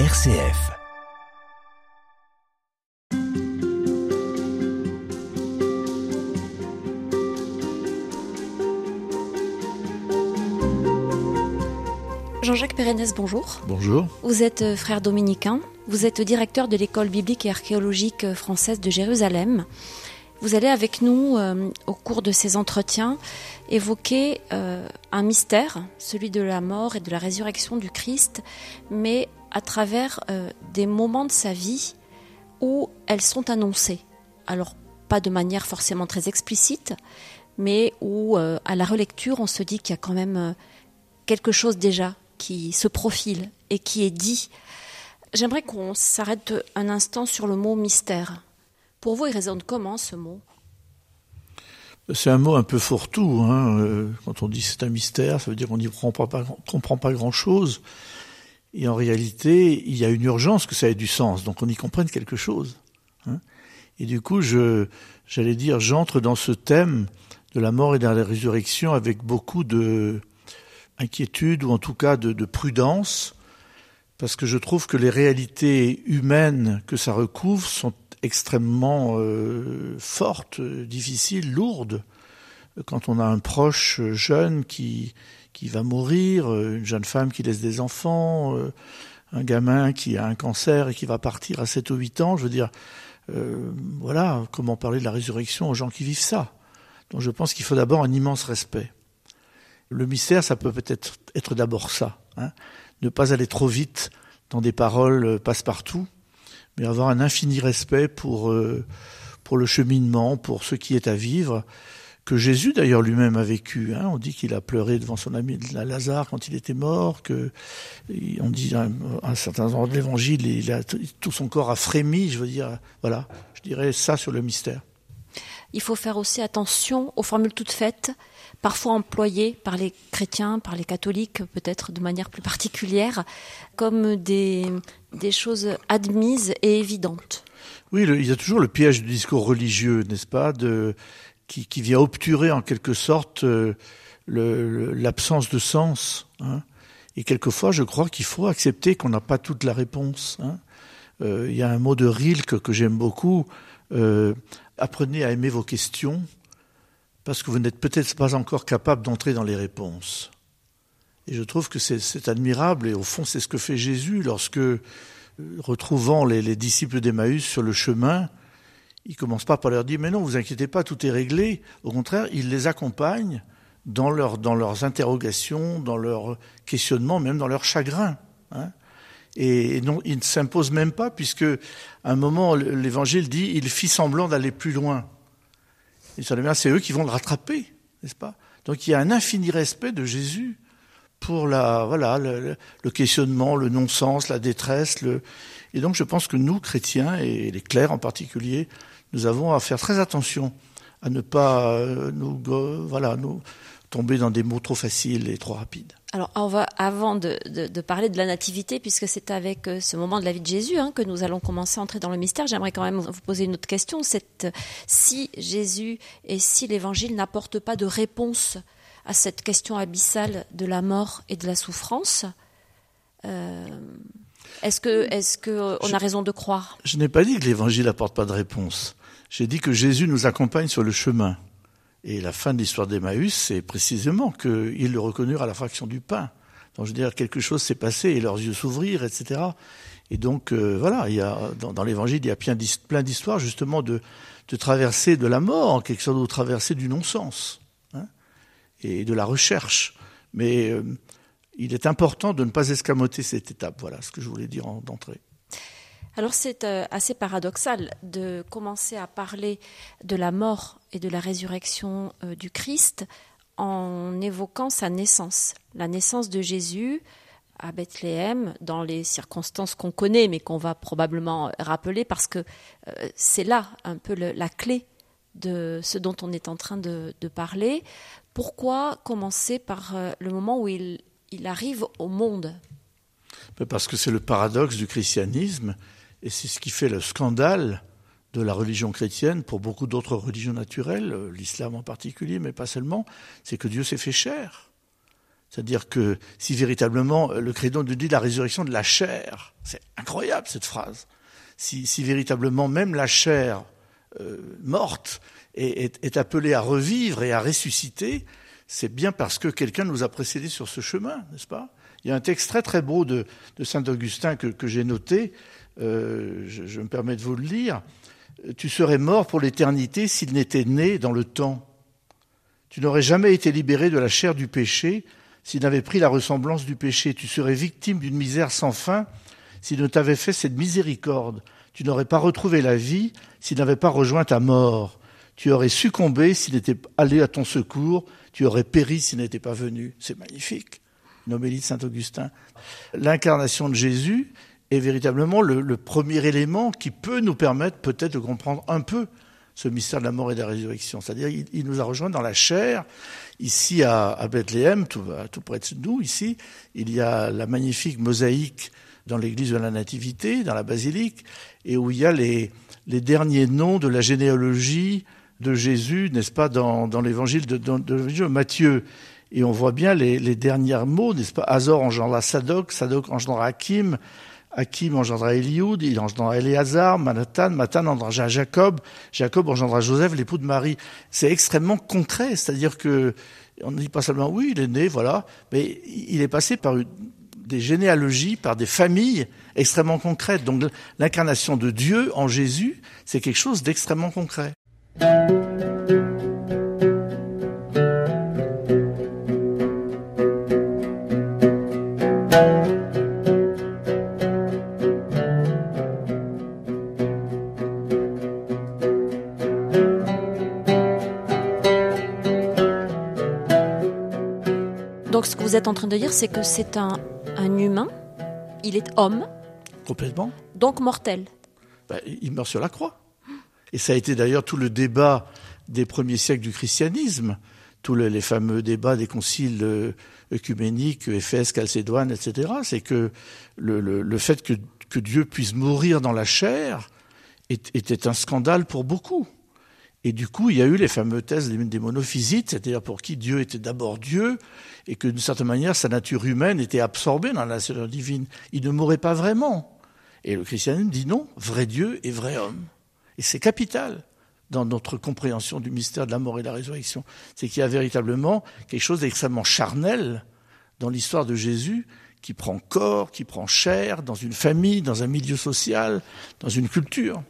RCF. Jean-Jacques Pérennes, bonjour. Bonjour. Vous êtes euh, frère dominicain, vous êtes directeur de l'école biblique et archéologique euh, française de Jérusalem. Vous allez avec nous, euh, au cours de ces entretiens, évoquer euh, un mystère, celui de la mort et de la résurrection du Christ, mais à travers euh, des moments de sa vie où elles sont annoncées. Alors, pas de manière forcément très explicite, mais où, euh, à la relecture, on se dit qu'il y a quand même euh, quelque chose déjà qui se profile et qui est dit. J'aimerais qu'on s'arrête un instant sur le mot mystère. Pour vous, il résonne comment ce mot? C'est un mot un peu fourre-tout. Hein. Quand on dit c'est un mystère, ça veut dire qu'on n'y comprend pas grand-chose. Et en réalité, il y a une urgence que ça ait du sens, donc on y comprenne quelque chose. hein. Et du coup, j'allais dire, j'entre dans ce thème de la mort et de la résurrection avec beaucoup de inquiétude ou en tout cas de, de prudence, parce que je trouve que les réalités humaines que ça recouvre sont extrêmement euh, fortes, difficiles, lourdes. Quand on a un proche euh, jeune qui, qui va mourir, euh, une jeune femme qui laisse des enfants, euh, un gamin qui a un cancer et qui va partir à 7 ou 8 ans, je veux dire, euh, voilà, comment parler de la résurrection aux gens qui vivent ça. Donc je pense qu'il faut d'abord un immense respect. Le mystère, ça peut peut-être être d'abord ça. Hein. Ne pas aller trop vite dans des paroles passe-partout, mais avoir un infini respect pour, euh, pour le cheminement, pour ce qui est à vivre, que Jésus d'ailleurs lui-même a vécu. Hein. On dit qu'il a pleuré devant son ami Lazare quand il était mort, que on dit à un certain endroit de l'Évangile, il a, tout son corps a frémi. Je veux dire, voilà, je dirais ça sur le mystère. Il faut faire aussi attention aux formules toutes faites, parfois employées par les chrétiens, par les catholiques, peut-être de manière plus particulière, comme des, des choses admises et évidentes. Oui, le, il y a toujours le piège du discours religieux, n'est-ce pas, de, qui, vient obturer en quelque sorte euh, l'absence de sens. Hein. Et quelquefois, je crois qu'il faut accepter qu'on n'a pas toute la réponse. Hein. Euh, il y a un mot de Rilke que j'aime beaucoup. Euh, apprenez à aimer vos questions parce que vous n'êtes peut-être pas encore capable d'entrer dans les réponses. Et je trouve que c'est admirable et au fond c'est ce que fait Jésus lorsque, retrouvant les, les disciples d'Emmaüs sur le chemin, il commence pas par leur dire mais non vous inquiétez pas tout est réglé. Au contraire il les accompagne dans, leur, dans leurs interrogations, dans leurs questionnements, même dans leur chagrin. Hein. Et non, il ne s'impose même pas, puisque à un moment, l'Évangile dit, il fit semblant d'aller plus loin. Et c'est eux qui vont le rattraper, n'est-ce pas? Donc il y a un infini respect de Jésus pour la, voilà, le, le questionnement, le non-sens, la détresse. Le... Et donc je pense que nous, chrétiens, et les clercs en particulier, nous avons à faire très attention à ne pas nous, voilà, nous tomber dans des mots trop faciles et trop rapides. Alors, on va, avant de, de, de, parler de la nativité, puisque c'est avec ce moment de la vie de Jésus hein, que nous allons commencer à entrer dans le mystère, j'aimerais quand même vous poser une autre question. C'est si Jésus et si l'Évangile n'apportent pas de réponse à cette question abyssale de la mort et de la souffrance, euh, est-ce que, est-ce que on a raison de croire? Je n'ai pas dit que l'Évangile n'apporte pas de réponse. J'ai dit que Jésus nous accompagne sur le chemin. Et la fin de l'histoire d'Emmaüs, c'est précisément qu'ils le reconnurent à la fraction du pain. Donc je veux dire, quelque chose s'est passé et leurs yeux s'ouvrirent, etc. Et donc euh, voilà, il y a, dans, l'Évangile, il y a plein d'histoires justement de, de de la mort, en quelque sorte de traversée du non-sens hein, et de la recherche. Mais euh, il est important de ne pas escamoter cette étape. Voilà ce que je voulais dire d'entrée. Alors c'est euh, assez paradoxal de commencer à parler de la mort et de la résurrection euh, du Christ en évoquant sa naissance, la naissance de Jésus à Bethléem dans les circonstances qu'on connaît mais qu'on va probablement rappeler parce que euh, c'est là un peu la clé de ce dont on est en train de, parler. Pourquoi commencer par le moment où il arrive au monde? Parce que c'est le paradoxe du christianisme et c'est ce qui fait le scandale de la religion chrétienne pour beaucoup d'autres religions naturelles, l'islam en particulier, mais pas seulement, c'est que Dieu s'est fait chair. C'est-à-dire que si véritablement le credo nous dit la résurrection de la chair, c'est incroyable cette phrase. Si, si, véritablement même la chair euh, morte est, appelée à revivre et à ressusciter, c'est bien parce que quelqu'un nous a précédés sur ce chemin, n'est-ce pas? Il y a un texte très très beau de, saint Augustin que j'ai noté. Euh, je, me permets de vous le lire. Tu serais mort pour l'éternité s'il n'était né dans le temps. Tu n'aurais jamais été libéré de la chair du péché s'il n'avait pris la ressemblance du péché. Tu serais victime d'une misère sans fin s'il ne t'avait fait cette miséricorde. Tu n'aurais pas retrouvé la vie s'il n'avait pas rejoint ta mort. Tu aurais succombé s'il n'était allé à ton secours. Tu aurais péri s'il n'était pas venu. C'est magnifique. Une homélie de saint Augustin. L'incarnation de Jésus est véritablement le, premier élément qui peut nous permettre peut-être de comprendre un peu ce mystère de la mort et de la résurrection. C'est-à-dire, il, nous a rejoints dans la chair. Ici, à, Bethléem, tout, près de nous, ici, il y a la magnifique mosaïque dans l'église de la Nativité, dans la basilique, et où il y a les, derniers noms de la généalogie de Jésus, n'est-ce pas, dans, l'évangile de, de, de, Matthieu. Et on voit bien les, les derniers mots, n'est-ce pas Azor engendra Sadoc, Sadoc engendra Hakim, Hakim engendra Eliud, il engendra Éléazar, Manatan, Matan engendra Jacob, Jacob engendra Joseph, l'époux de Marie. C'est extrêmement concret, c'est-à-dire que on ne dit pas seulement oui, il est né, voilà, mais il est passé par des généalogies, par des familles extrêmement concrètes. Donc l'incarnation de Dieu en Jésus, c'est quelque chose d'extrêmement concret. Vous êtes en train de dire, c'est que c'est un, un humain, il est homme. Complètement. Donc mortel. Ben, il meurt sur la croix. Et ça a été d'ailleurs tout le débat des premiers siècles du christianisme, tous les, les fameux débats des conciles euh, œcuméniques, Éphèse, Chalcédoine, etc. C'est que le, le, le fait que, que, Dieu puisse mourir dans la chair est, était un scandale pour beaucoup. Et du coup, il y a eu les fameuses thèses des monophysites, c'est-à-dire pour qui Dieu était d'abord Dieu, et que d'une certaine manière, sa nature humaine était absorbée dans la nature divine. Il ne mourrait pas vraiment. Et le christianisme dit non, vrai Dieu et vrai homme. Et c'est capital dans notre compréhension du mystère de la mort et de la résurrection. C'est qu'il y a véritablement quelque chose d'extrêmement charnel dans l'histoire de Jésus qui prend corps, qui prend chair, dans une famille, dans un milieu social, dans une culture.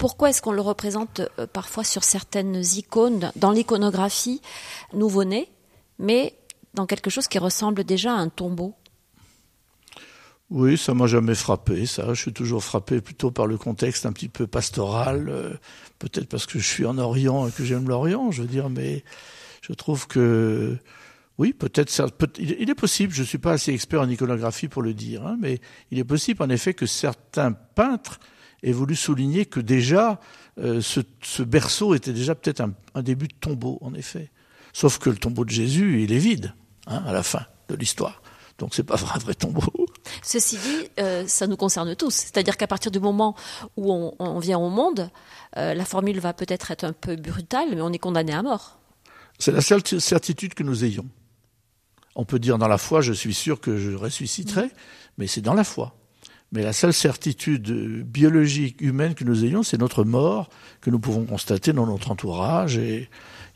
Pourquoi est-ce qu'on le représente euh, parfois sur certaines icônes, dans l'iconographie nouveau-né, mais dans quelque chose qui ressemble déjà à un tombeau? Oui, ça m'a jamais frappé, ça. Je suis toujours frappé plutôt par le contexte un petit peu pastoral, euh, peut-être parce que je suis en Orient et que j'aime l'Orient, je veux dire, mais je trouve que oui, peut-être peut, il est possible, je ne suis pas assez expert en iconographie pour le dire, hein, mais il est possible en effet que certains peintres aient voulu souligner que déjà euh, ce, ce, berceau était déjà peut-être un, un, début de tombeau, en effet. Sauf que le tombeau de Jésus, il est vide hein, à la fin de l'histoire. Donc c'est pas un vrai tombeau. Ceci dit, euh, ça nous concerne tous. C'est-à-dire qu'à partir du moment où on, on vient au monde, euh, la formule va peut-être être un peu brutale, mais on est condamné à mort. C'est la seule certitude que nous ayons. On peut dire dans la foi, je suis sûr que je ressusciterai, mmh. mais c'est dans la foi. Mais la seule certitude biologique, humaine que nous ayons, c'est notre mort, que nous pouvons constater dans notre entourage. Et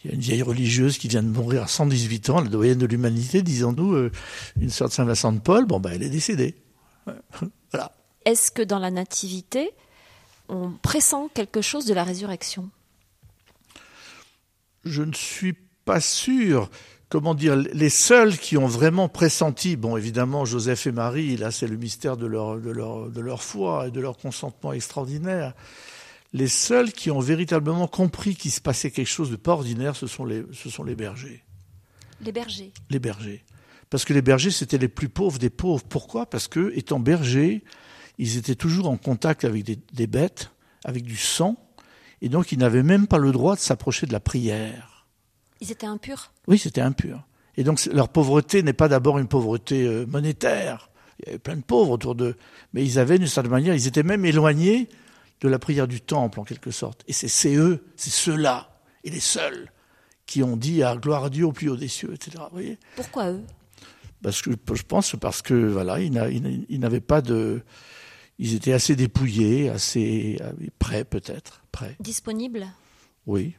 il y a une vieille religieuse qui vient de mourir à 118 ans, la doyenne de l'humanité, disons-nous, euh, une sorte de Saint-Vincent de Paul, bon, ben, elle est décédée. voilà. Est-ce que dans la nativité, on pressent quelque chose de la résurrection? Je ne suis pas sûr comment dire, les seuls qui ont vraiment pressenti, bon évidemment Joseph et Marie, là c'est le mystère de leur, de, leur, de leur foi et de leur consentement extraordinaire, les seuls qui ont véritablement compris qu'il se passait quelque chose de pas ordinaire, ce sont les, ce sont les bergers. Les bergers Les bergers. Parce que les bergers, c'était les plus pauvres des pauvres. Pourquoi? Parce que, étant bergers, ils étaient toujours en contact avec des, des bêtes, avec du sang, et donc ils n'avaient même pas le droit de s'approcher de la prière. Ils étaient impurs Oui, c'était impur. Et donc leur pauvreté n'est pas d'abord une pauvreté euh, monétaire. Il y avait plein de pauvres autour d'eux. Mais ils avaient, d'une certaine manière, ils étaient même éloignés de la prière du temple, en quelque sorte. Et c'est eux, c'est ceux-là, et les seuls, qui ont dit à gloire à Dieu au plus haut des cieux, etc. Vous voyez? Pourquoi eux? Parce que je pense parce que voilà, ils n'avaient pas de, ils étaient assez dépouillés, assez prêts peut-être, prêts. Disponibles? Oui.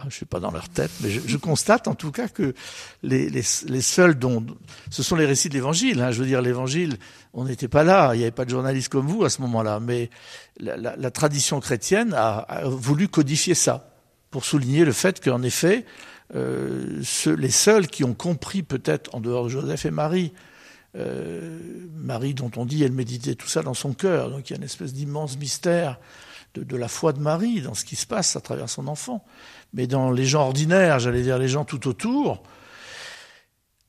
Je ne suis pas dans leur tête, mais je, constate en tout cas que les, seuls dont ce sont les récits de l'Évangile. Hein. Je veux dire, l'Évangile, on n'était pas là, il n'y avait pas de journalistes comme vous à ce moment-là, mais la, tradition chrétienne a, a, voulu codifier ça pour souligner le fait qu'en effet, euh, les seuls qui ont compris peut-être en dehors de Joseph et Marie, euh, Marie dont on dit elle méditait tout ça dans son cœur, donc il y a une espèce d'immense mystère de, la foi de Marie dans ce qui se passe à travers son enfant. Mais dans les gens ordinaires, j'allais dire les gens tout autour,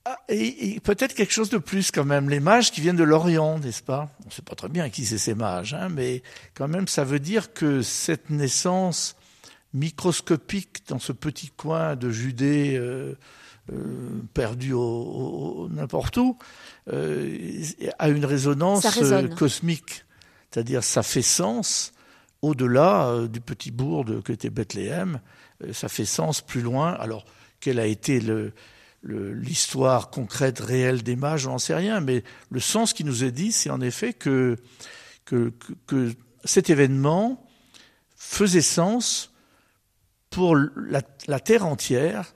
ah, et, peut-être quelque chose de plus quand même, les mages qui viennent de l'Orient, n'est-ce pas? On ne sait pas très bien qui c'est ces mages, hein, mais quand même ça veut dire que cette naissance microscopique dans ce petit coin de Judée euh, euh, perdu au, n'importe où euh, a une résonance cosmique. C'est-à-dire ça fait sens au-delà du petit bourg de, Bethléem, ça fait sens plus loin. Alors, quelle a été l'histoire concrète, réelle des mages, on n'en sait rien, mais le sens qui nous est dit, c'est en effet que, cet événement faisait sens pour la, terre entière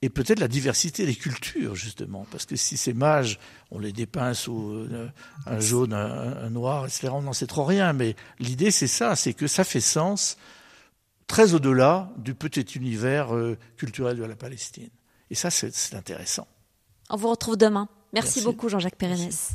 et peut-être la diversité des cultures, justement. Parce que si ces mages, on les dépeint sous euh, un jaune, un, noir, etc., on n'en sait trop rien. Mais l'idée, c'est ça, c'est que ça fait sens très au-delà du petit univers euh, culturel de la Palestine. Et ça, c'est intéressant. On vous retrouve demain. Merci, beaucoup, Jean-Jacques Pérenès.